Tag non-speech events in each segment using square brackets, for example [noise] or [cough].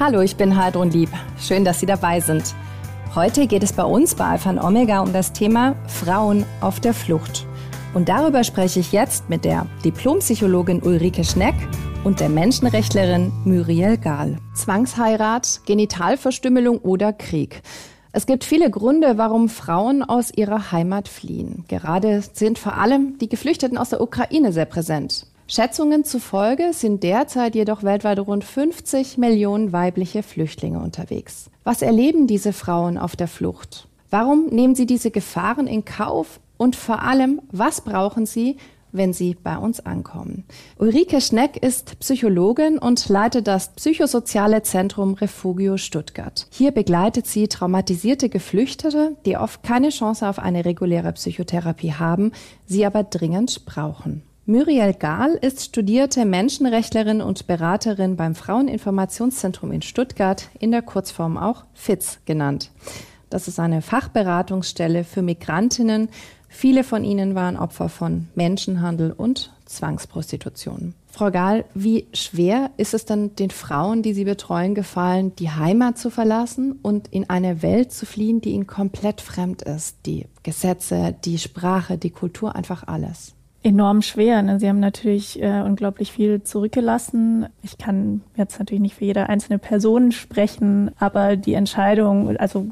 Hallo, ich bin Heidrun Lieb. Schön, dass Sie dabei sind. Heute geht es bei uns bei Alpha und Omega um das Thema Frauen auf der Flucht. Und darüber spreche ich jetzt mit der Diplompsychologin Ulrike Schneck und der Menschenrechtlerin Muriel Gahl. Zwangsheirat, Genitalverstümmelung oder Krieg. Es gibt viele Gründe, warum Frauen aus ihrer Heimat fliehen. Gerade sind vor allem die Geflüchteten aus der Ukraine sehr präsent. Schätzungen zufolge sind derzeit jedoch weltweit rund 50 Millionen weibliche Flüchtlinge unterwegs. Was erleben diese Frauen auf der Flucht? Warum nehmen sie diese Gefahren in Kauf? Und vor allem, was brauchen sie, wenn sie bei uns ankommen. Ulrike Schneck ist Psychologin und leitet das psychosoziale Zentrum Refugio Stuttgart. Hier begleitet sie traumatisierte Geflüchtete, die oft keine Chance auf eine reguläre Psychotherapie haben, sie aber dringend brauchen. Muriel Gahl ist studierte Menschenrechtlerin und Beraterin beim Fraueninformationszentrum in Stuttgart, in der Kurzform auch FITZ genannt. Das ist eine Fachberatungsstelle für Migrantinnen, Viele von ihnen waren Opfer von Menschenhandel und Zwangsprostitution. Frau Gahl, wie schwer ist es dann den Frauen, die Sie betreuen, gefallen, die Heimat zu verlassen und in eine Welt zu fliehen, die ihnen komplett fremd ist? Die Gesetze, die Sprache, die Kultur, einfach alles. Enorm schwer. Ne? Sie haben natürlich äh, unglaublich viel zurückgelassen. Ich kann jetzt natürlich nicht für jede einzelne Person sprechen, aber die Entscheidung, also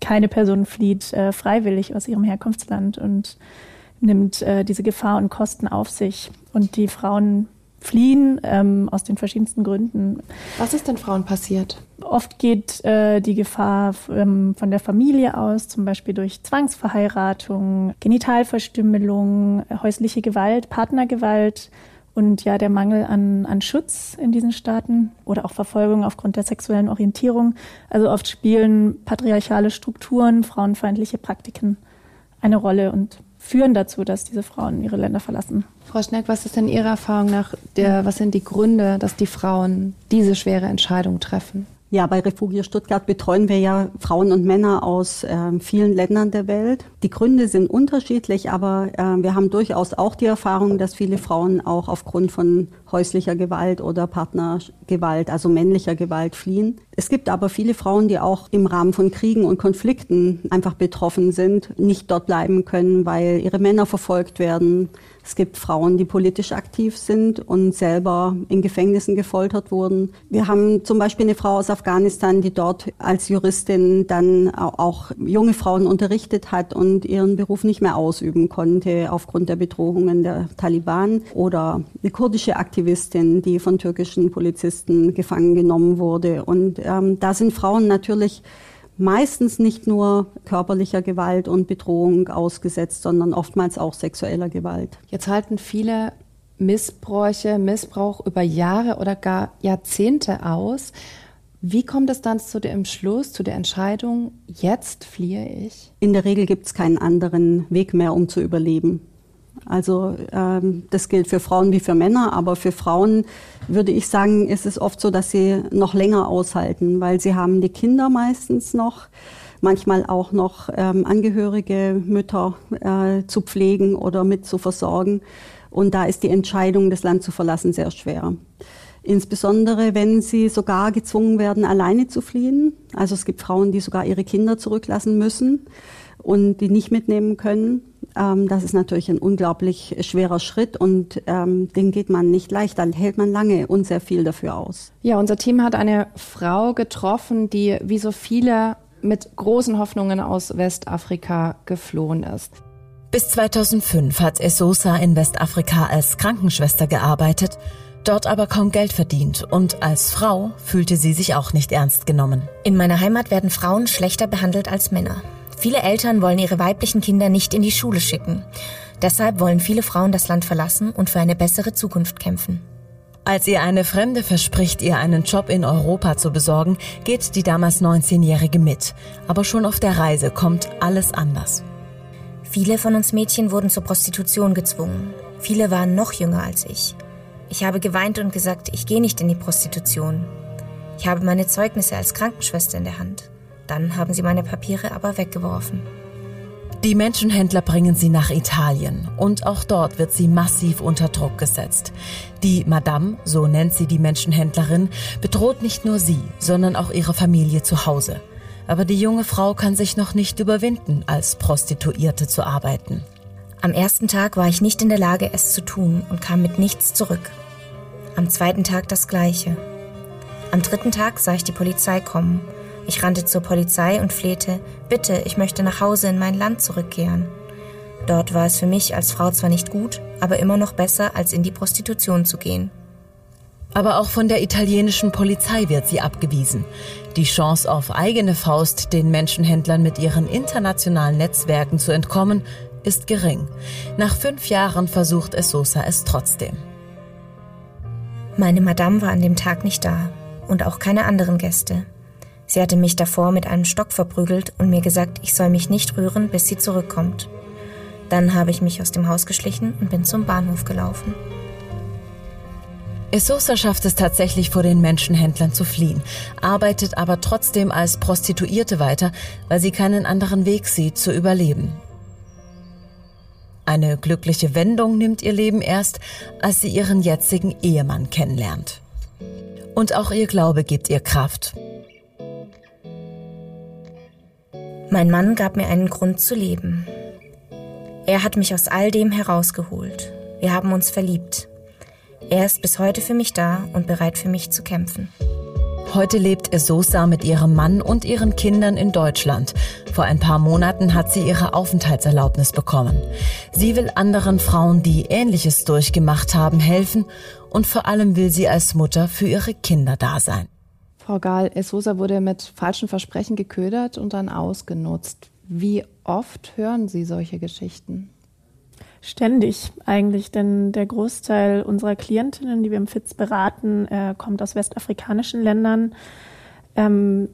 keine Person flieht äh, freiwillig aus ihrem Herkunftsland und nimmt äh, diese Gefahr und Kosten auf sich. Und die Frauen fliehen ähm, aus den verschiedensten Gründen. Was ist denn Frauen passiert? Oft geht äh, die Gefahr ähm, von der Familie aus, zum Beispiel durch Zwangsverheiratung, Genitalverstümmelung, häusliche Gewalt, Partnergewalt und ja, der Mangel an, an Schutz in diesen Staaten oder auch Verfolgung aufgrund der sexuellen Orientierung. Also oft spielen patriarchale Strukturen, frauenfeindliche Praktiken eine Rolle und führen dazu, dass diese Frauen ihre Länder verlassen. Frau Schneck, was ist denn Ihrer Erfahrung nach, der, was sind die Gründe, dass die Frauen diese schwere Entscheidung treffen? Ja, bei Refugio Stuttgart betreuen wir ja Frauen und Männer aus äh, vielen Ländern der Welt. Die Gründe sind unterschiedlich, aber äh, wir haben durchaus auch die Erfahrung, dass viele Frauen auch aufgrund von häuslicher Gewalt oder Partnergewalt, also männlicher Gewalt fliehen. Es gibt aber viele Frauen, die auch im Rahmen von Kriegen und Konflikten einfach betroffen sind, nicht dort bleiben können, weil ihre Männer verfolgt werden. Es gibt Frauen, die politisch aktiv sind und selber in Gefängnissen gefoltert wurden. Wir haben zum Beispiel eine Frau aus Afghanistan, die dort als Juristin dann auch junge Frauen unterrichtet hat und ihren Beruf nicht mehr ausüben konnte aufgrund der Bedrohungen der Taliban. Oder eine kurdische Aktivistin, die von türkischen Polizisten gefangen genommen wurde. Und ähm, da sind Frauen natürlich meistens nicht nur körperlicher Gewalt und Bedrohung ausgesetzt, sondern oftmals auch sexueller Gewalt. Jetzt halten viele Missbräuche, Missbrauch über Jahre oder gar Jahrzehnte aus. Wie kommt es dann zu dem Schluss, zu der Entscheidung, jetzt fliehe ich? In der Regel gibt es keinen anderen Weg mehr, um zu überleben. Also ähm, das gilt für Frauen wie für Männer, aber für Frauen würde ich sagen, ist es oft so, dass sie noch länger aushalten, weil sie haben die Kinder meistens noch, manchmal auch noch ähm, Angehörige, Mütter äh, zu pflegen oder mit zu versorgen. Und da ist die Entscheidung, das Land zu verlassen, sehr schwer. Insbesondere, wenn sie sogar gezwungen werden, alleine zu fliehen. Also es gibt Frauen, die sogar ihre Kinder zurücklassen müssen und die nicht mitnehmen können. Ähm, das ist natürlich ein unglaublich schwerer Schritt und ähm, den geht man nicht leicht. Dann hält man lange und sehr viel dafür aus. Ja, unser Team hat eine Frau getroffen, die wie so viele mit großen Hoffnungen aus Westafrika geflohen ist. Bis 2005 hat Esosa in Westafrika als Krankenschwester gearbeitet, dort aber kaum Geld verdient und als Frau fühlte sie sich auch nicht ernst genommen. In meiner Heimat werden Frauen schlechter behandelt als Männer. Viele Eltern wollen ihre weiblichen Kinder nicht in die Schule schicken. Deshalb wollen viele Frauen das Land verlassen und für eine bessere Zukunft kämpfen. Als ihr eine Fremde verspricht, ihr einen Job in Europa zu besorgen, geht die damals 19-Jährige mit. Aber schon auf der Reise kommt alles anders. Viele von uns Mädchen wurden zur Prostitution gezwungen. Viele waren noch jünger als ich. Ich habe geweint und gesagt, ich gehe nicht in die Prostitution. Ich habe meine Zeugnisse als Krankenschwester in der Hand. Dann haben sie meine Papiere aber weggeworfen. Die Menschenhändler bringen sie nach Italien und auch dort wird sie massiv unter Druck gesetzt. Die Madame, so nennt sie die Menschenhändlerin, bedroht nicht nur sie, sondern auch ihre Familie zu Hause. Aber die junge Frau kann sich noch nicht überwinden, als Prostituierte zu arbeiten. Am ersten Tag war ich nicht in der Lage, es zu tun und kam mit nichts zurück. Am zweiten Tag das gleiche. Am dritten Tag sah ich die Polizei kommen ich rannte zur Polizei und flehte, bitte, ich möchte nach Hause in mein Land zurückkehren. Dort war es für mich als Frau zwar nicht gut, aber immer noch besser, als in die Prostitution zu gehen. Aber auch von der italienischen Polizei wird sie abgewiesen. Die Chance auf eigene Faust, den Menschenhändlern mit ihren internationalen Netzwerken zu entkommen, ist gering. Nach fünf Jahren versucht es Sosa es trotzdem. Meine Madame war an dem Tag nicht da und auch keine anderen Gäste. Sie hatte mich davor mit einem Stock verprügelt und mir gesagt, ich soll mich nicht rühren, bis sie zurückkommt. Dann habe ich mich aus dem Haus geschlichen und bin zum Bahnhof gelaufen. Esosa schafft es tatsächlich vor den Menschenhändlern zu fliehen, arbeitet aber trotzdem als Prostituierte weiter, weil sie keinen anderen Weg sieht zu überleben. Eine glückliche Wendung nimmt ihr Leben erst, als sie ihren jetzigen Ehemann kennenlernt. Und auch ihr Glaube gibt ihr Kraft. Mein Mann gab mir einen Grund zu leben. Er hat mich aus all dem herausgeholt. Wir haben uns verliebt. Er ist bis heute für mich da und bereit für mich zu kämpfen. Heute lebt Esosa mit ihrem Mann und ihren Kindern in Deutschland. Vor ein paar Monaten hat sie ihre Aufenthaltserlaubnis bekommen. Sie will anderen Frauen, die Ähnliches durchgemacht haben, helfen und vor allem will sie als Mutter für ihre Kinder da sein. Frau Gahl, Esosa wurde mit falschen Versprechen geködert und dann ausgenutzt. Wie oft hören Sie solche Geschichten? Ständig eigentlich, denn der Großteil unserer Klientinnen, die wir im FITZ beraten, äh, kommt aus westafrikanischen Ländern. Ähm,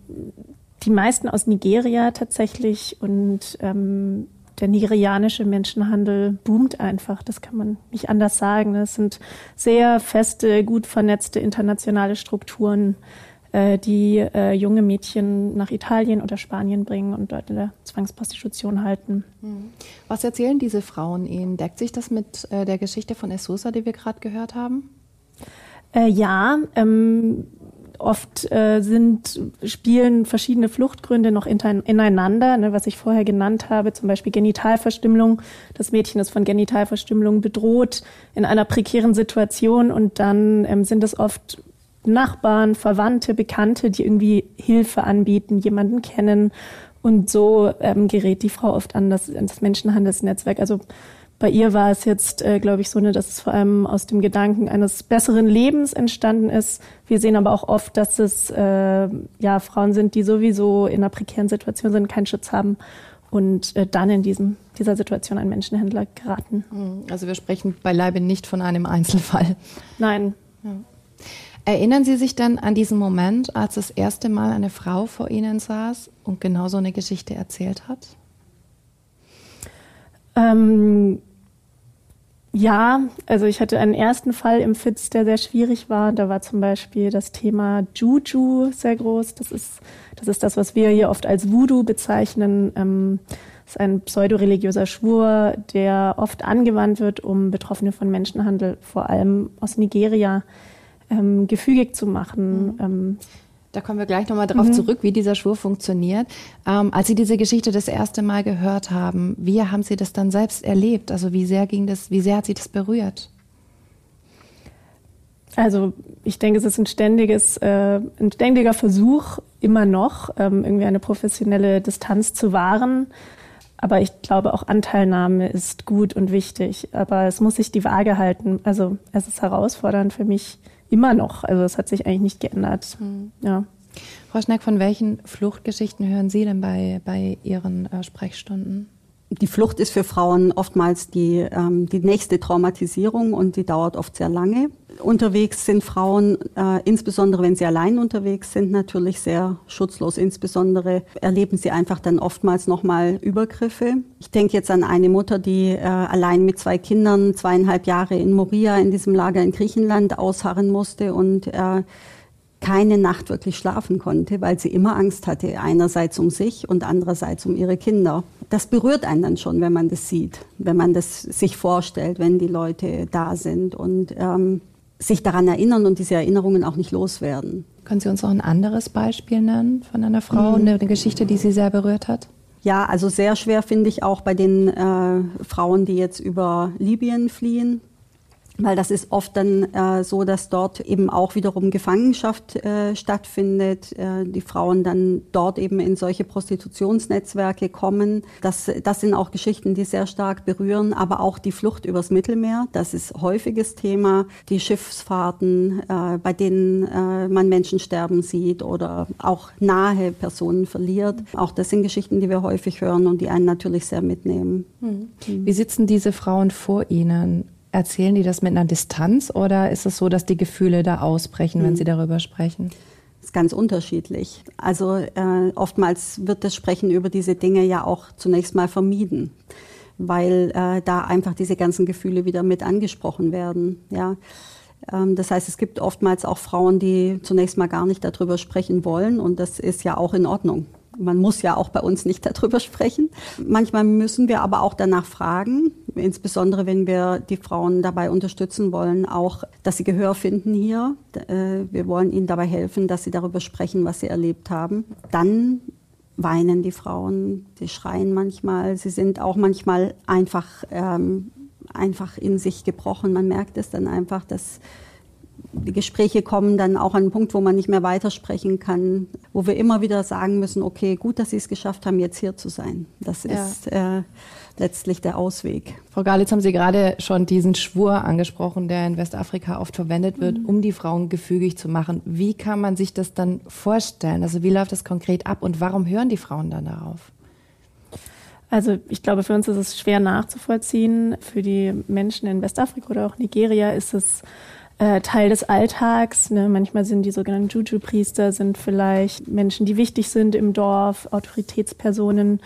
die meisten aus Nigeria tatsächlich und ähm, der nigerianische Menschenhandel boomt einfach. Das kann man nicht anders sagen. Es sind sehr feste, gut vernetzte internationale Strukturen, äh, die äh, junge Mädchen nach Italien oder Spanien bringen und dort in der Zwangsprostitution halten. Mhm. Was erzählen diese Frauen Ihnen? Deckt sich das mit äh, der Geschichte von Essosa, die wir gerade gehört haben? Äh, ja, ähm, oft äh, sind, spielen verschiedene Fluchtgründe noch ineinander, ne, was ich vorher genannt habe, zum Beispiel Genitalverstümmelung. Das Mädchen ist von Genitalverstümmelung bedroht in einer prekären Situation und dann ähm, sind es oft Nachbarn, Verwandte, Bekannte, die irgendwie Hilfe anbieten, jemanden kennen. Und so ähm, gerät die Frau oft an das, an das Menschenhandelsnetzwerk. Also bei ihr war es jetzt, äh, glaube ich, so, ne, dass es vor allem aus dem Gedanken eines besseren Lebens entstanden ist. Wir sehen aber auch oft, dass es äh, ja Frauen sind, die sowieso in einer prekären Situation sind, keinen Schutz haben und äh, dann in diesem, dieser Situation einen Menschenhändler geraten. Also wir sprechen beileibe nicht von einem Einzelfall. Nein. Ja. Erinnern Sie sich denn an diesen Moment, als das erste Mal eine Frau vor Ihnen saß und genau so eine Geschichte erzählt hat? Ähm, ja, also ich hatte einen ersten Fall im FITZ, der sehr schwierig war. Da war zum Beispiel das Thema Juju sehr groß. Das ist das, ist das was wir hier oft als Voodoo bezeichnen. Ähm, das ist ein pseudoreligiöser Schwur, der oft angewandt wird, um Betroffene von Menschenhandel, vor allem aus Nigeria, ähm, gefügig zu machen. Mhm. Ähm, da kommen wir gleich nochmal drauf mhm. zurück, wie dieser Schwur funktioniert. Ähm, als Sie diese Geschichte das erste Mal gehört haben, wie haben Sie das dann selbst erlebt? Also wie sehr ging das, wie sehr hat Sie das berührt? Also ich denke, es ist ein ständiges, äh, ein ständiger Versuch, immer noch ähm, irgendwie eine professionelle Distanz zu wahren. Aber ich glaube, auch Anteilnahme ist gut und wichtig. Aber es muss sich die Waage halten. Also es ist herausfordernd für mich, immer noch. Also es hat sich eigentlich nicht geändert. Mhm. Ja. Frau Schneck, von welchen Fluchtgeschichten hören Sie denn bei, bei Ihren äh, Sprechstunden? Die Flucht ist für Frauen oftmals die, ähm, die nächste Traumatisierung und die dauert oft sehr lange. Unterwegs sind Frauen, äh, insbesondere wenn sie allein unterwegs sind, natürlich sehr schutzlos. Insbesondere erleben sie einfach dann oftmals nochmal Übergriffe. Ich denke jetzt an eine Mutter, die äh, allein mit zwei Kindern zweieinhalb Jahre in Moria in diesem Lager in Griechenland ausharren musste und äh, keine Nacht wirklich schlafen konnte, weil sie immer Angst hatte, einerseits um sich und andererseits um ihre Kinder. Das berührt einen dann schon, wenn man das sieht, wenn man das sich vorstellt, wenn die Leute da sind und ähm, sich daran erinnern und diese Erinnerungen auch nicht loswerden. Können Sie uns noch ein anderes Beispiel nennen von einer Frau, mhm. eine Geschichte, die Sie sehr berührt hat? Ja, also sehr schwer finde ich auch bei den äh, Frauen, die jetzt über Libyen fliehen weil das ist oft dann äh, so, dass dort eben auch wiederum Gefangenschaft äh, stattfindet, äh, die Frauen dann dort eben in solche Prostitutionsnetzwerke kommen. Das, das sind auch Geschichten, die sehr stark berühren, aber auch die Flucht übers Mittelmeer, das ist häufiges Thema, die Schiffsfahrten, äh, bei denen äh, man Menschen sterben sieht oder auch nahe Personen verliert. Auch das sind Geschichten, die wir häufig hören und die einen natürlich sehr mitnehmen. Hm. Wie sitzen diese Frauen vor Ihnen? Erzählen die das mit einer Distanz oder ist es so, dass die Gefühle da ausbrechen, wenn hm. sie darüber sprechen? Das ist ganz unterschiedlich. Also äh, oftmals wird das Sprechen über diese Dinge ja auch zunächst mal vermieden, weil äh, da einfach diese ganzen Gefühle wieder mit angesprochen werden. Ja. Ähm, das heißt, es gibt oftmals auch Frauen, die zunächst mal gar nicht darüber sprechen wollen und das ist ja auch in Ordnung. Man muss ja auch bei uns nicht darüber sprechen. Manchmal müssen wir aber auch danach fragen, insbesondere wenn wir die Frauen dabei unterstützen wollen, auch, dass sie Gehör finden hier. Äh, wir wollen ihnen dabei helfen, dass sie darüber sprechen, was sie erlebt haben. Dann weinen die Frauen, sie schreien manchmal, sie sind auch manchmal einfach, ähm, einfach in sich gebrochen. Man merkt es dann einfach, dass die Gespräche kommen dann auch an einen Punkt, wo man nicht mehr weitersprechen kann, wo wir immer wieder sagen müssen, okay, gut, dass Sie es geschafft haben, jetzt hier zu sein. Das ja. ist äh, letztlich der Ausweg. Frau Galitz, haben Sie gerade schon diesen Schwur angesprochen, der in Westafrika oft verwendet wird, mhm. um die Frauen gefügig zu machen. Wie kann man sich das dann vorstellen? Also wie läuft das konkret ab und warum hören die Frauen dann darauf? Also ich glaube, für uns ist es schwer nachzuvollziehen. Für die Menschen in Westafrika oder auch Nigeria ist es äh, Teil des Alltags. Ne? Manchmal sind die sogenannten Juju-Priester, sind vielleicht Menschen, die wichtig sind im Dorf, Autoritätspersonen.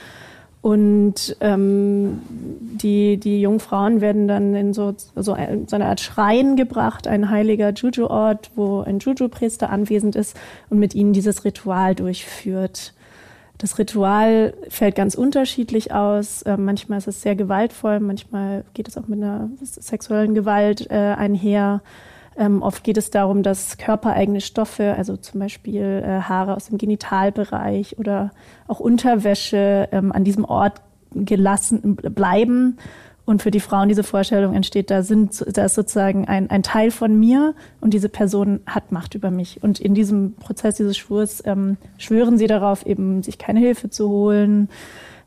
Und ähm, die, die jungen Frauen werden dann in so, so, so eine Art Schrein gebracht, ein heiliger Juju-Ort, wo ein Juju-Priester anwesend ist und mit ihnen dieses Ritual durchführt. Das Ritual fällt ganz unterschiedlich aus. Äh, manchmal ist es sehr gewaltvoll, manchmal geht es auch mit einer sexuellen Gewalt äh, einher. Ähm, oft geht es darum, dass körpereigene Stoffe, also zum Beispiel äh, Haare aus dem Genitalbereich oder auch Unterwäsche ähm, an diesem Ort gelassen bleiben. Und für die Frauen diese Vorstellung entsteht, da, sind, da ist sozusagen ein, ein Teil von mir und diese Person hat Macht über mich. Und in diesem Prozess dieses Schwurs ähm, schwören sie darauf, eben sich keine Hilfe zu holen,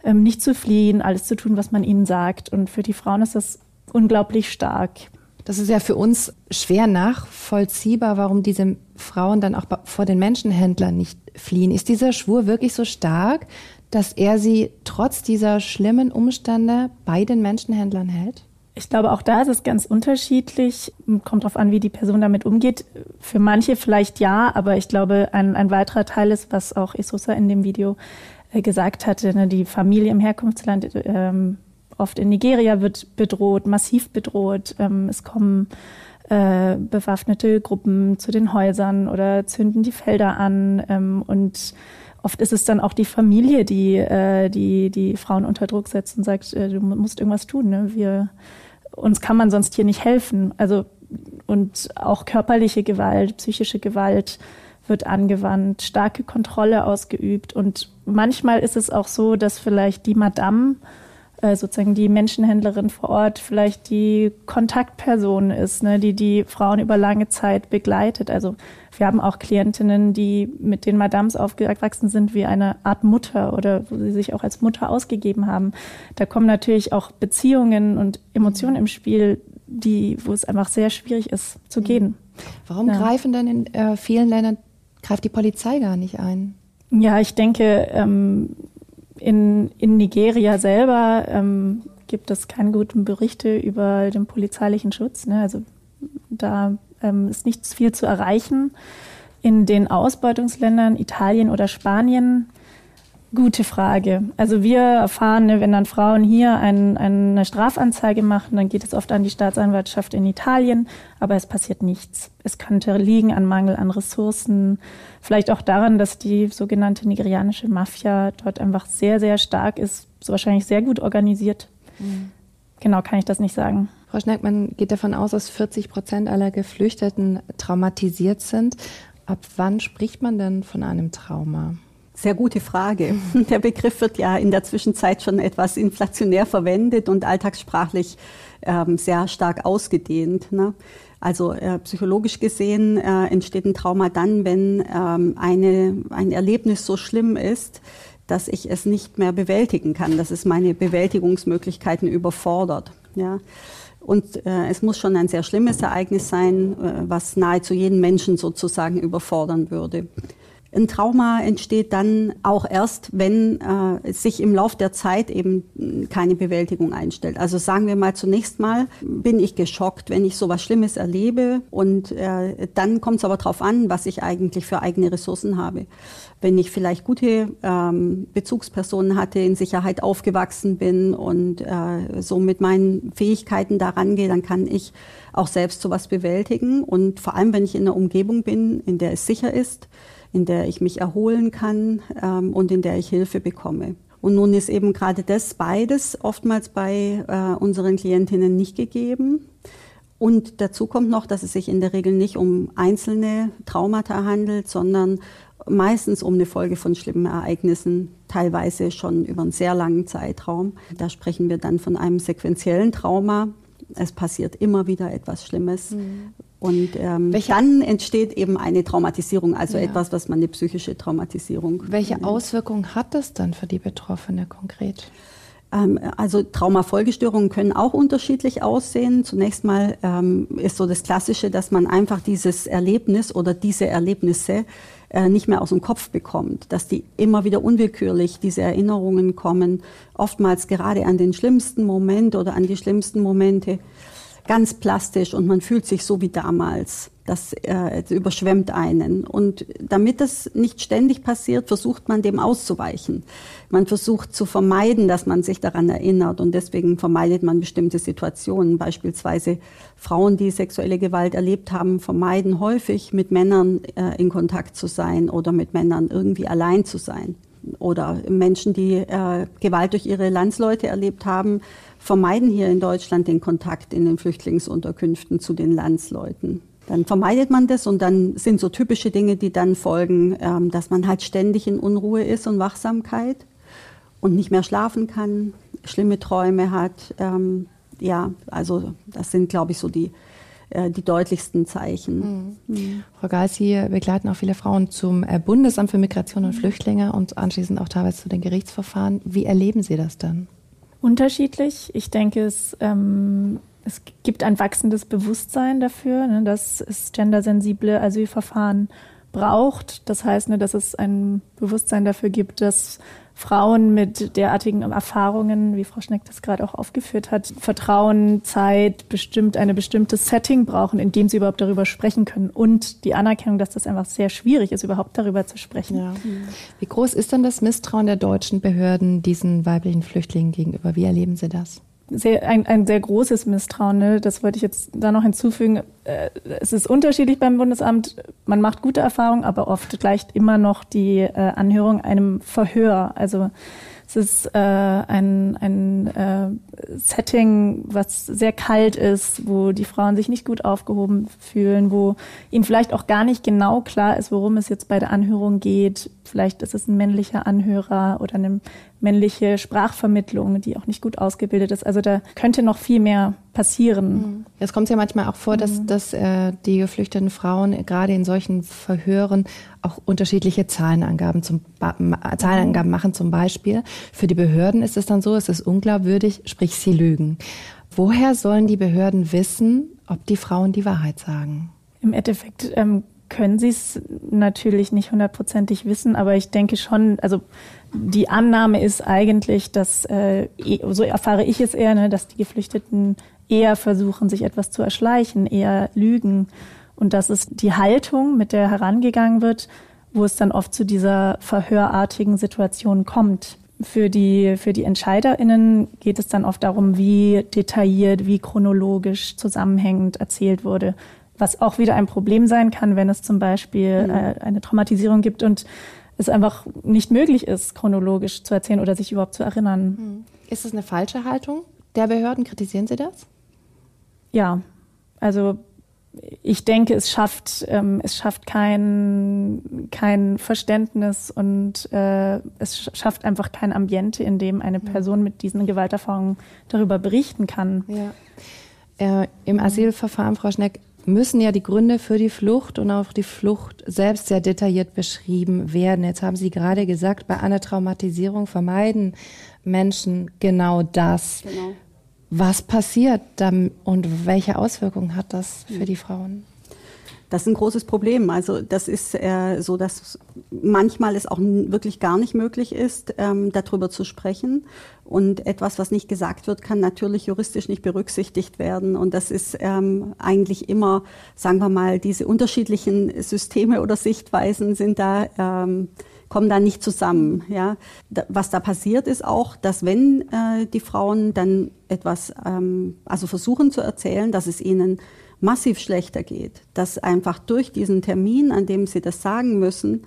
ähm, nicht zu fliehen, alles zu tun, was man ihnen sagt. Und für die Frauen ist das unglaublich stark. Das ist ja für uns schwer nachvollziehbar, warum diese Frauen dann auch vor den Menschenhändlern nicht fliehen. Ist dieser Schwur wirklich so stark, dass er sie trotz dieser schlimmen Umstände bei den Menschenhändlern hält? Ich glaube, auch da ist es ganz unterschiedlich. Kommt darauf an, wie die Person damit umgeht. Für manche vielleicht ja, aber ich glaube, ein, ein weiterer Teil ist, was auch Isosa in dem Video äh, gesagt hatte, ne, die Familie im Herkunftsland ähm, oft in Nigeria wird bedroht, massiv bedroht. Ähm, es kommen äh, bewaffnete Gruppen zu den Häusern oder zünden die Felder an. Ähm, und oft ist es dann auch die Familie, die äh, die, die Frauen unter Druck setzt und sagt, äh, du musst irgendwas tun. Ne? Wir, uns kann man sonst hier nicht helfen. Also und auch körperliche Gewalt, psychische Gewalt wird angewandt, starke Kontrolle ausgeübt. Und manchmal ist es auch so, dass vielleicht die Madame äh, sozusagen die Menschenhändlerin vor Ort vielleicht die Kontaktperson ist, ne, die die Frauen über lange Zeit begleitet. Also wir haben auch Klientinnen, die mit den Madams aufgewachsen sind wie eine Art Mutter oder wo sie sich auch als Mutter ausgegeben haben. Da kommen natürlich auch Beziehungen und Emotionen im Spiel, die, wo es einfach sehr schwierig ist zu mhm. gehen. Warum ja. greifen denn in äh, vielen Ländern greift die Polizei gar nicht ein? Ja, ich denke, ähm, in, in Nigeria selber ähm, gibt es keine guten Berichte über den polizeilichen Schutz. Ne? Also da ähm, ist nichts viel zu erreichen. In den Ausbeutungsländern Italien oder Spanien Gute Frage. Also wir erfahren, ne, wenn dann Frauen hier ein, eine Strafanzeige machen, dann geht es oft an die Staatsanwaltschaft in Italien, aber es passiert nichts. Es könnte liegen an Mangel an Ressourcen, vielleicht auch daran, dass die sogenannte nigerianische Mafia dort einfach sehr, sehr stark ist, so wahrscheinlich sehr gut organisiert. Mhm. Genau kann ich das nicht sagen. Frau Schneck, man geht davon aus, dass 40 Prozent aller Geflüchteten traumatisiert sind. Ab wann spricht man denn von einem Trauma? Sehr gute Frage. [laughs] Der Begriff wird ja in der Zwischenzeit schon etwas inflationär verwendet und alltagssprachlich ähm, sehr stark ausgedehnt. Ne? Also äh, psychologisch gesehen äh, entsteht ein Trauma dann, wenn ähm, eine, ein Erlebnis so schlimm ist, dass ich es nicht mehr bewältigen kann, dass es meine Bewältigungsmöglichkeiten überfordert. Ja? Und äh, es muss schon ein sehr schlimmes Ereignis sein, äh, was nahezu jeden Menschen sozusagen überfordern würde. Ein Trauma entsteht dann auch erst, wenn äh, sich im Lauf der Zeit eben keine Bewältigung einstellt. Also sagen wir mal zunächst mal, bin ich geschockt, wenn ich so was Schlimmes erlebe und äh, dann kommt es aber darauf an, was ich eigentlich für eigene Ressourcen habe. Wenn ich vielleicht gute ähm, Bezugspersonen hatte, in Sicherheit aufgewachsen bin und äh, so mit meinen Fähigkeiten daran gehe, dann kann ich auch selbst sowas bewältigen. Und vor allem, wenn ich in einer Umgebung bin, in der es sicher ist, in der ich mich erholen kann ähm, und in der ich Hilfe bekomme. Und nun ist eben gerade das beides oftmals bei äh, unseren Klientinnen nicht gegeben. Und dazu kommt noch, dass es sich in der Regel nicht um einzelne Traumata handelt, sondern meistens um eine Folge von schlimmen Ereignissen, teilweise schon über einen sehr langen Zeitraum. Da sprechen wir dann von einem sequentiellen Trauma. Es passiert immer wieder etwas Schlimmes. Mhm. Und ähm, dann entsteht eben eine Traumatisierung, also ja. etwas, was man eine psychische Traumatisierung. Welche nennt. Auswirkungen hat das dann für die Betroffene konkret? Ähm, also Traumafolgestörungen können auch unterschiedlich aussehen. Zunächst mal ähm, ist so das Klassische, dass man einfach dieses Erlebnis oder diese Erlebnisse äh, nicht mehr aus dem Kopf bekommt, dass die immer wieder unwillkürlich diese Erinnerungen kommen, oftmals gerade an den schlimmsten Moment oder an die schlimmsten Momente ganz plastisch und man fühlt sich so wie damals. Das äh, überschwemmt einen. Und damit das nicht ständig passiert, versucht man dem auszuweichen. Man versucht zu vermeiden, dass man sich daran erinnert. Und deswegen vermeidet man bestimmte Situationen. Beispielsweise Frauen, die sexuelle Gewalt erlebt haben, vermeiden häufig, mit Männern äh, in Kontakt zu sein oder mit Männern irgendwie allein zu sein. Oder Menschen, die äh, Gewalt durch ihre Landsleute erlebt haben, vermeiden hier in Deutschland den Kontakt in den Flüchtlingsunterkünften zu den Landsleuten. Dann vermeidet man das und dann sind so typische Dinge, die dann folgen, ähm, dass man halt ständig in Unruhe ist und Wachsamkeit und nicht mehr schlafen kann, schlimme Träume hat. Ähm, ja, also das sind, glaube ich, so die, äh, die deutlichsten Zeichen. Mhm. Mhm. Frau Geil, Sie begleiten auch viele Frauen zum äh, Bundesamt für Migration und Flüchtlinge und anschließend auch teilweise zu den Gerichtsverfahren. Wie erleben Sie das dann? Unterschiedlich. Ich denke, es, ähm, es gibt ein wachsendes Bewusstsein dafür, ne, dass es gendersensible Asylverfahren braucht. Das heißt, ne, dass es ein Bewusstsein dafür gibt, dass Frauen mit derartigen Erfahrungen, wie Frau Schneck das gerade auch aufgeführt hat, Vertrauen, Zeit, bestimmt eine bestimmte Setting brauchen, in dem sie überhaupt darüber sprechen können. Und die Anerkennung, dass das einfach sehr schwierig ist, überhaupt darüber zu sprechen. Ja. Wie groß ist denn das Misstrauen der deutschen Behörden diesen weiblichen Flüchtlingen gegenüber? Wie erleben Sie das? Sehr, ein, ein sehr großes Misstrauen. Ne? Das wollte ich jetzt da noch hinzufügen. Äh, es ist unterschiedlich beim Bundesamt. Man macht gute Erfahrungen, aber oft gleicht immer noch die äh, Anhörung einem Verhör. Also es ist äh, ein, ein Setting, was sehr kalt ist, wo die Frauen sich nicht gut aufgehoben fühlen, wo ihnen vielleicht auch gar nicht genau klar ist, worum es jetzt bei der Anhörung geht. Vielleicht ist es ein männlicher Anhörer oder eine männliche Sprachvermittlung, die auch nicht gut ausgebildet ist. Also da könnte noch viel mehr passieren. Mhm. Es kommt ja manchmal auch vor, dass, mhm. dass äh, die geflüchteten Frauen gerade in solchen Verhören auch unterschiedliche Zahlenangaben, zum, Zahlenangaben mhm. machen. Zum Beispiel für die Behörden ist es dann so, es ist unglaubwürdig, sprich sie lügen. Woher sollen die Behörden wissen, ob die Frauen die Wahrheit sagen? Im Endeffekt ähm, können sie es natürlich nicht hundertprozentig wissen, aber ich denke schon, also die Annahme ist eigentlich, dass, äh, so erfahre ich es eher, ne, dass die Geflüchteten eher versuchen, sich etwas zu erschleichen, eher lügen. Und das ist die Haltung, mit der herangegangen wird. wo es dann oft zu dieser verhörartigen Situation kommt. Für die, für die EntscheiderInnen geht es dann oft darum, wie detailliert, wie chronologisch zusammenhängend erzählt wurde. Was auch wieder ein Problem sein kann, wenn es zum Beispiel mhm. äh, eine Traumatisierung gibt und es einfach nicht möglich ist, chronologisch zu erzählen oder sich überhaupt zu erinnern. Mhm. Ist das eine falsche Haltung der Behörden? Kritisieren Sie das? Ja, also ich denke, es schafft, ähm, es schafft kein, kein Verständnis und äh, es schafft einfach kein Ambiente, in dem eine Person mit diesen Gewalterfahrungen darüber berichten kann. Ja. Äh, Im Asylverfahren, Frau Schneck, müssen ja die Gründe für die Flucht und auch die Flucht selbst sehr detailliert beschrieben werden. Jetzt haben Sie gerade gesagt, bei einer Traumatisierung vermeiden Menschen genau das. Genau. Was passiert dann und welche Auswirkungen hat das für die Frauen? Das ist ein großes Problem. Also das ist äh, so, dass manchmal es auch wirklich gar nicht möglich ist, ähm, darüber zu sprechen. Und etwas, was nicht gesagt wird, kann natürlich juristisch nicht berücksichtigt werden. Und das ist ähm, eigentlich immer, sagen wir mal, diese unterschiedlichen Systeme oder Sichtweisen sind da. Ähm, kommen da nicht zusammen. Ja, was da passiert ist auch, dass wenn äh, die Frauen dann etwas, ähm, also versuchen zu erzählen, dass es ihnen massiv schlechter geht, dass einfach durch diesen Termin, an dem sie das sagen müssen,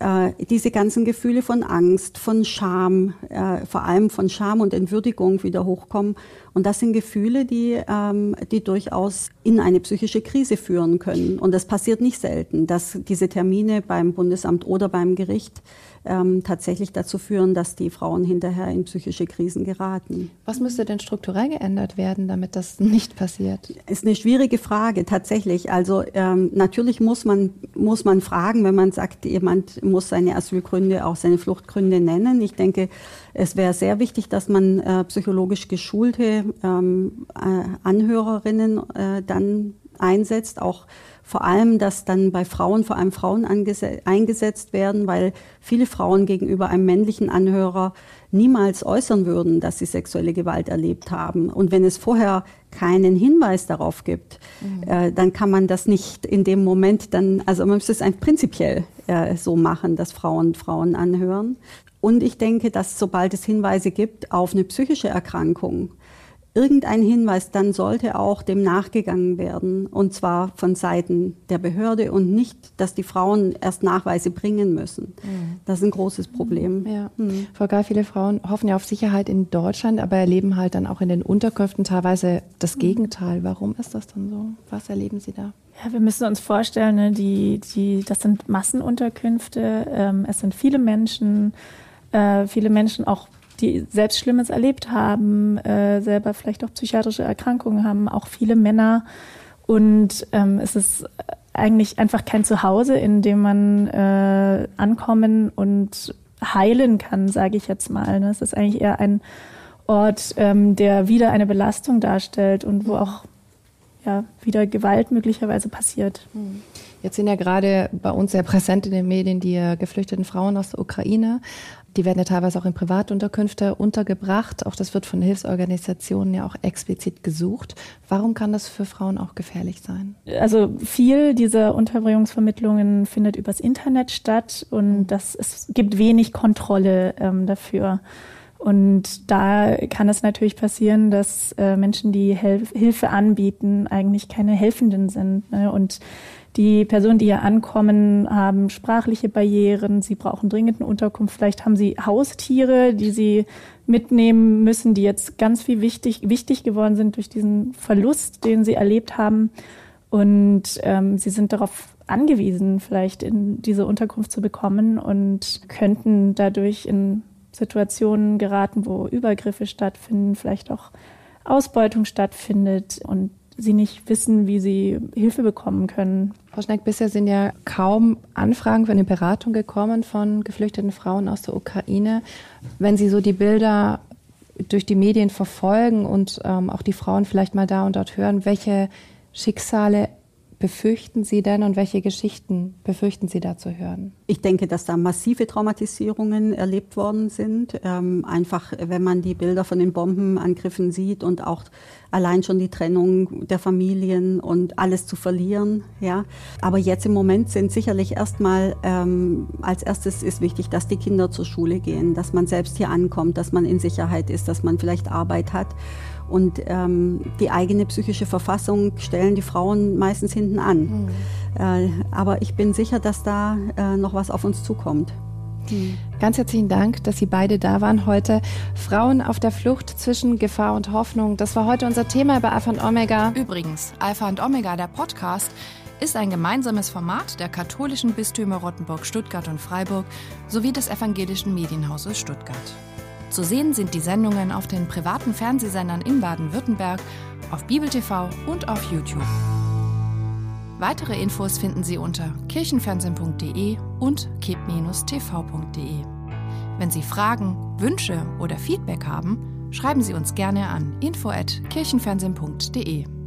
äh, diese ganzen Gefühle von Angst, von Scham, äh, vor allem von Scham und Entwürdigung wieder hochkommen. Und das sind Gefühle, die, ähm, die durchaus in eine psychische Krise führen können. Und das passiert nicht selten, dass diese Termine beim Bundesamt oder beim Gericht ähm, tatsächlich dazu führen, dass die Frauen hinterher in psychische Krisen geraten. Was müsste denn strukturell geändert werden, damit das nicht passiert? Ist eine schwierige Frage tatsächlich. Also ähm, natürlich muss man muss man fragen, wenn man sagt, jemand muss seine Asylgründe auch seine Fluchtgründe nennen. Ich denke, es wäre sehr wichtig, dass man äh, psychologisch geschulte ähm, äh, Anhörerinnen äh, dann einsetzt, auch vor allem, dass dann bei Frauen vor allem Frauen eingesetzt werden, weil viele Frauen gegenüber einem männlichen Anhörer niemals äußern würden, dass sie sexuelle Gewalt erlebt haben. Und wenn es vorher keinen Hinweis darauf gibt, mhm. äh, dann kann man das nicht in dem Moment dann, also man müsste es einfach prinzipiell äh, so machen, dass Frauen Frauen anhören. Und ich denke, dass sobald es Hinweise gibt auf eine psychische Erkrankung, irgendein Hinweis, dann sollte auch dem nachgegangen werden. Und zwar von Seiten der Behörde und nicht, dass die Frauen erst Nachweise bringen müssen. Mhm. Das ist ein großes Problem. Ja. Mhm. Frau Geil, viele Frauen hoffen ja auf Sicherheit in Deutschland, aber erleben halt dann auch in den Unterkünften teilweise das mhm. Gegenteil. Warum ist das dann so? Was erleben Sie da? Ja, wir müssen uns vorstellen, ne, die, die, das sind Massenunterkünfte. Ähm, es sind viele Menschen, äh, viele Menschen auch die selbst Schlimmes erlebt haben, äh, selber vielleicht auch psychiatrische Erkrankungen haben, auch viele Männer. Und ähm, es ist eigentlich einfach kein Zuhause, in dem man äh, ankommen und heilen kann, sage ich jetzt mal. Ne? Es ist eigentlich eher ein Ort, ähm, der wieder eine Belastung darstellt und wo auch ja, wieder Gewalt möglicherweise passiert. Hm. Jetzt sind ja gerade bei uns sehr präsent in den Medien die äh, geflüchteten Frauen aus der Ukraine. Die werden ja teilweise auch in Privatunterkünfte untergebracht. Auch das wird von Hilfsorganisationen ja auch explizit gesucht. Warum kann das für Frauen auch gefährlich sein? Also viel dieser Unterbringungsvermittlungen findet übers Internet statt und das, es gibt wenig Kontrolle ähm, dafür. Und da kann es natürlich passieren, dass äh, Menschen, die Hel Hilfe anbieten, eigentlich keine Helfenden sind. Ne? Und die Personen, die hier ankommen, haben sprachliche Barrieren, sie brauchen dringend eine Unterkunft, vielleicht haben sie Haustiere, die sie mitnehmen müssen, die jetzt ganz viel wichtig, wichtig geworden sind durch diesen Verlust, den sie erlebt haben. Und ähm, sie sind darauf angewiesen, vielleicht in diese Unterkunft zu bekommen und könnten dadurch in Situationen geraten, wo Übergriffe stattfinden, vielleicht auch Ausbeutung stattfindet und sie nicht wissen, wie sie Hilfe bekommen können. Frau Schneck, bisher sind ja kaum Anfragen für eine Beratung gekommen von geflüchteten Frauen aus der Ukraine. Wenn Sie so die Bilder durch die Medien verfolgen und ähm, auch die Frauen vielleicht mal da und dort hören, welche Schicksale befürchten Sie denn und welche Geschichten befürchten Sie da zu hören? Ich denke, dass da massive Traumatisierungen erlebt worden sind. Ähm, einfach, wenn man die Bilder von den Bombenangriffen sieht und auch allein schon die Trennung der Familien und alles zu verlieren. Ja. Aber jetzt im Moment sind sicherlich erstmal ähm, als erstes ist wichtig, dass die Kinder zur Schule gehen, dass man selbst hier ankommt, dass man in Sicherheit ist, dass man vielleicht Arbeit hat. Und ähm, die eigene psychische Verfassung stellen die Frauen meistens hinten an. Mhm. Äh, aber ich bin sicher, dass da äh, noch was auf uns zukommt. Mhm. Ganz herzlichen Dank, dass Sie beide da waren heute. Frauen auf der Flucht zwischen Gefahr und Hoffnung. Das war heute unser Thema bei Alpha und Omega. Übrigens, Alpha und Omega, der Podcast, ist ein gemeinsames Format der katholischen Bistümer Rottenburg, Stuttgart und Freiburg sowie des evangelischen Medienhauses Stuttgart. Zu sehen sind die Sendungen auf den privaten Fernsehsendern in Baden-Württemberg, auf Bibel TV und auf YouTube. Weitere Infos finden Sie unter kirchenfernsehen.de und keb-tv.de. Wenn Sie Fragen, Wünsche oder Feedback haben, schreiben Sie uns gerne an info@kirchenfernsehen.de.